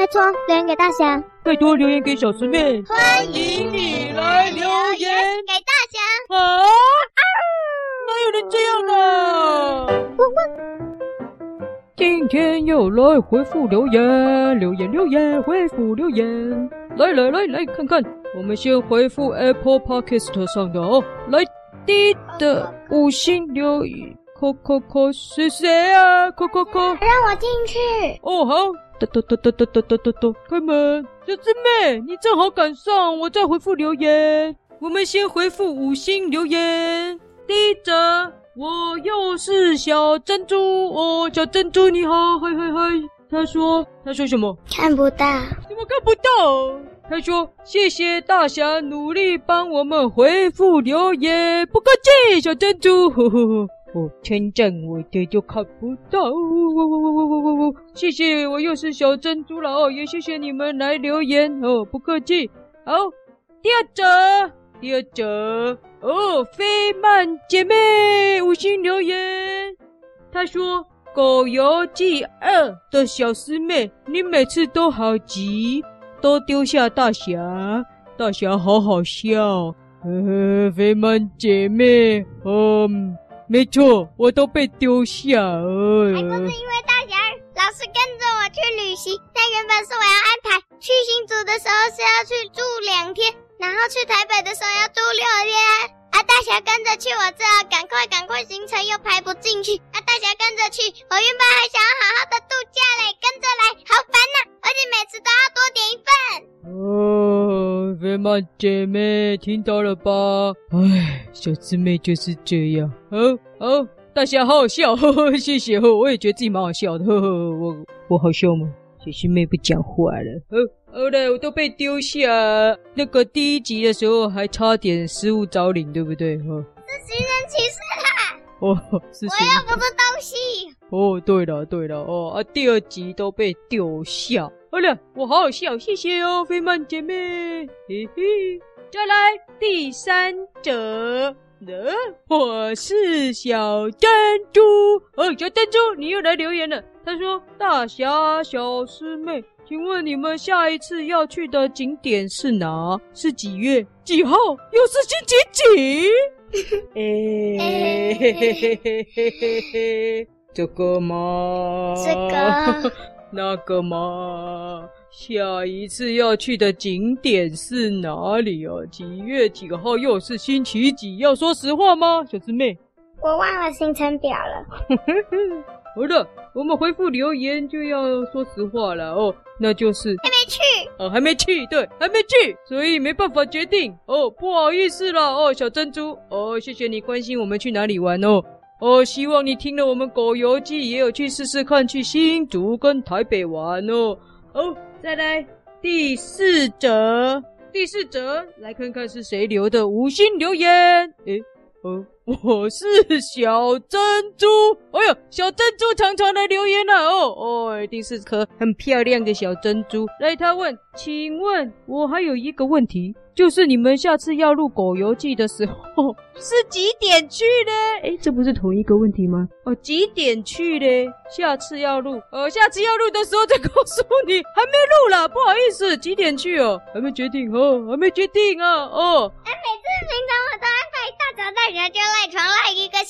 拜托留言给大侠，拜托留言给小师妹，欢迎你来留言给大侠。啊？哪有人这样呢？今天又来回复留言，留言留言回复留言，来来来来看看，我们先回复 Apple Podcast 上的哦，来第一的五星留言，扣扣扣是谁啊？扣扣扣，让我进去。哦好，哒哒哒哒哒哒哒哒哒，开门，小师妹，你正好赶上，我在回复留言。我们先回复五星留言，第一则。我又是小珍珠哦，小珍珠你好，嘿嘿嘿。他说，他说什么？看不到。怎么看不到？他说，谢谢大侠努力帮我们回复留言，不客气，小珍珠。呵呵呵，哦，称赞我的就看不到。呜呜呜呜呜呜，谢谢，我又是小珍珠了哦，也谢谢你们来留言哦，不客气。好，第二则，第二则。哦，飞曼姐妹五星留言，她说《狗游记二》的小师妹，你每次都好急，都丢下大侠，大侠好好笑。呵呵，飞曼姐妹，嗯，没错，我都被丢下。还不是因为大侠老是跟着我去旅行，但原本是我要安排去新竹的时候是要去住两天。然后去台北的时候要住六天，啊，大侠跟着去，我知道赶快赶快行程又排不进去，啊，大侠跟着去，我原本还想要好好的度假嘞，跟着来好烦呐，而且每次都要多点一份。哦，肥曼姐妹听到了吧？哎，小师妹就是这样。哦哦，大侠好好笑，呵呵，谢谢呵，我也觉得自己蛮好笑的，呵呵，我我好笑吗？小师妹不讲话了，哦。好嘞，我都被丢下。那个第一集的时候还差点失物招领，对不对？哈，是寻人启事啦。哦，是。我要不是东西。哦，对了，对了，哦啊，第二集都被丢下。好了，我好好笑，谢谢哦，飞曼姐妹。嘿嘿，再来第三者。呃，我是小珍珠。哦，小珍珠，你又来留言了。他说：“大侠，小师妹。”请问你们下一次要去的景点是哪？是几月几号？又是星期几？哎，嘿嘿嘿嘿嘿嘿嘿，这个吗？这个？那个吗？下一次要去的景点是哪里啊？几月几号？又是星期几？要说实话吗，小师妹？我忘了行程表了。好的，我们回复留言就要说实话了哦。那就是还没去哦，还没去，对，还没去，所以没办法决定哦，不好意思了哦，小珍珠哦，谢谢你关心我们去哪里玩哦哦，希望你听了我们狗游记也有去试试看去新竹跟台北玩哦。哦，再来第四则，第四则来看看是谁留的五星留言，诶，哦。我是小珍珠，哎呦，小珍珠常常来留言了哦哦，一定是颗很漂亮的小珍珠。来，他问，请问我还有一个问题，就是你们下次要录狗游记的时候是几点去呢？哎，这不是同一个问题吗？哦，几点去呢？下次要录，呃，下次要录的时候再告诉你，还没录啦，不好意思，几点去哦？还没决定哦，还没决定啊哦。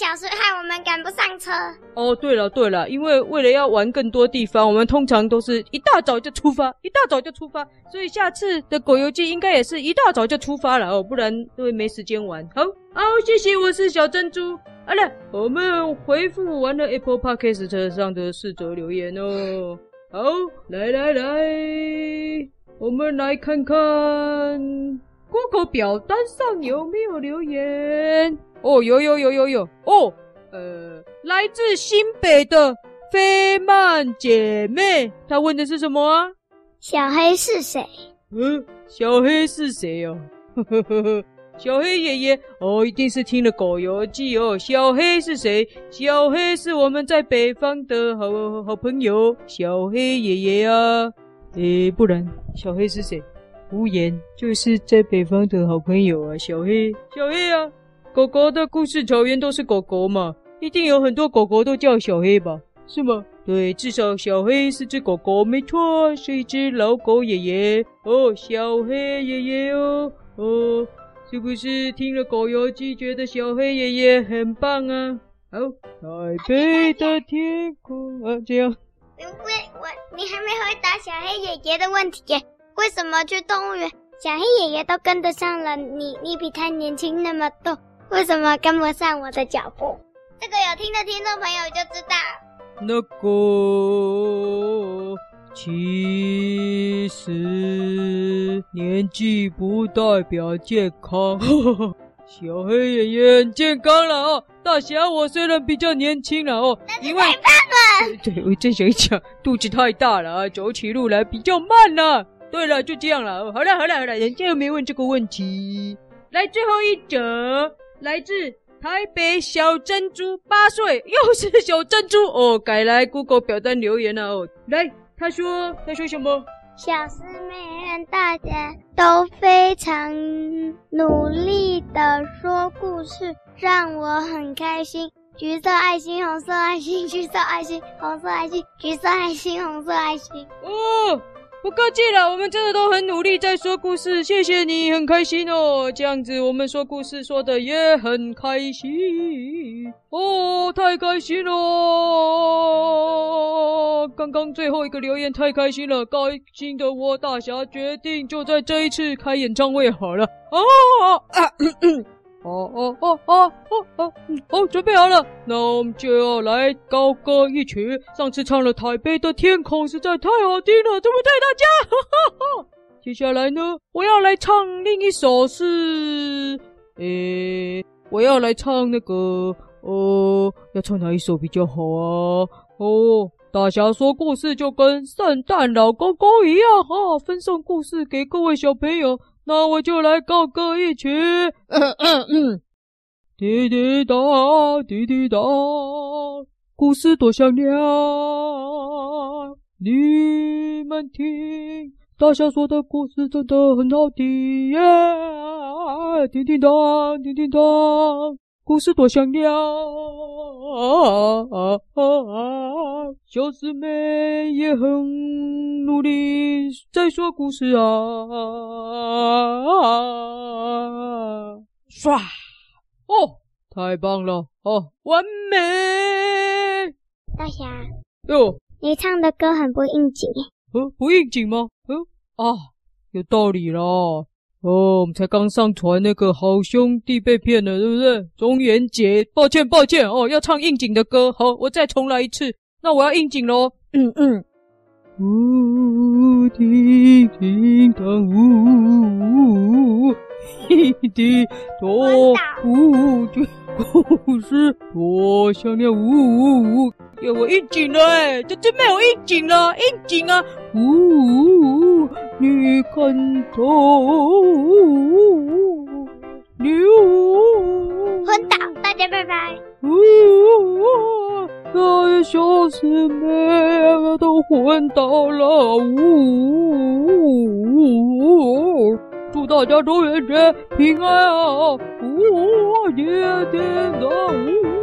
小时，害我们赶不上车。哦，对了对了，因为为了要玩更多地方，我们通常都是一大早就出发，一大早就出发，所以下次的狗游记应该也是一大早就出发了哦，不然都会没时间玩。好，好，谢谢，我是小珍珠。好了，我们回复完了 Apple Podcast 上的四则留言哦。好，来来来，我们来看看 Google 表单上有没有留言。哦，有有有有有哦，呃，来自新北的飞曼姐妹，她问的是什么啊？小黑是谁？嗯，小黑是谁哦？呵呵呵呵，小黑爷爷哦，一定是听了狗游记哦。小黑是谁？小黑是我们在北方的好好朋友，小黑爷爷啊。诶，不然小黑是谁？无言，就是在北方的好朋友啊，小黑，小黑啊。狗狗的故事草原都是狗狗嘛，一定有很多狗狗都叫小黑吧？是吗？对，至少小黑是只狗狗，没错，是一只老狗爷爷哦，小黑爷爷哦，哦，是不是听了《狗游记》觉得小黑爷爷很棒啊？好，台北的天空啊，这样。喂我你还没回答小黑爷爷的问题耶？为什么去动物园，小黑爷爷都跟得上了，你你比他年轻那么多，为什么跟不上我的脚步？这个有听的听众朋友就知道。那个，其实年纪不代表健康。小黑爷爷很健康了哦。大侠，我虽然比较年轻了哦，因为太胖了，对我正想讲，肚子太大了啊，走起路来比较慢了。对了，就这样了。好了，好了，好了，人家又没问这个问题。来，最后一则，来自台北小珍珠，八岁，又是小珍珠哦，改来 Google 表单留言了哦。来，他说，他说什么？小师妹和大家都非常努力的说故事，让我很开心。橘色爱心，红色爱心，橘色爱心，红色爱心，橘色爱心，红色爱心。哦，不客气了，我们真的都很努力在说故事，谢谢你，很开心哦。这样子我们说故事说的也很开心哦，太开心了！刚刚最后一个留言太开心了，开心的我大侠决定就在这一次开演唱会好了。哦啊！咳咳哦哦哦哦哦哦，好，准备好了，那我们就要来高歌一曲。上次唱了《台北的天空》，实在太好听了，对不对，大家？哈哈哈。接下来呢，我要来唱另一首是，诶，我要来唱那个，呃，要唱哪一首比较好啊？哦，大侠说故事就跟圣诞老公公一样，哈，分送故事给各位小朋友。那我就来高歌一曲，嗯嗯嗯，滴滴答，滴滴答，故事多响亮，你们听，大象说的故事真的很好听耶，叮叮当，叮叮当，故事多响亮，啊啊啊啊，小师妹也很努力在说故事啊。啊！唰！哦，太棒了！哦，完美！大侠，哟，你唱的歌很不应景。呃，不应景吗？呃，啊，有道理了。哦，我们才刚上传那个好兄弟被骗了，对不对？中元节，抱歉抱歉哦，要唱应景的歌。好，我再重来一次。那我要应景喽。嗯嗯。呜呜呜，叮叮当，呜呜呜，滴滴多，呜，呜故事多响亮，呜呜呜，给我应景了哎，这真没有应景了，应景啊，呜呜呜，你看到，牛，昏倒，大家拜拜。呜。那些小师妹都昏倒了，呜呜呜！祝大家中元节平安啊，呜，爹爹的呜。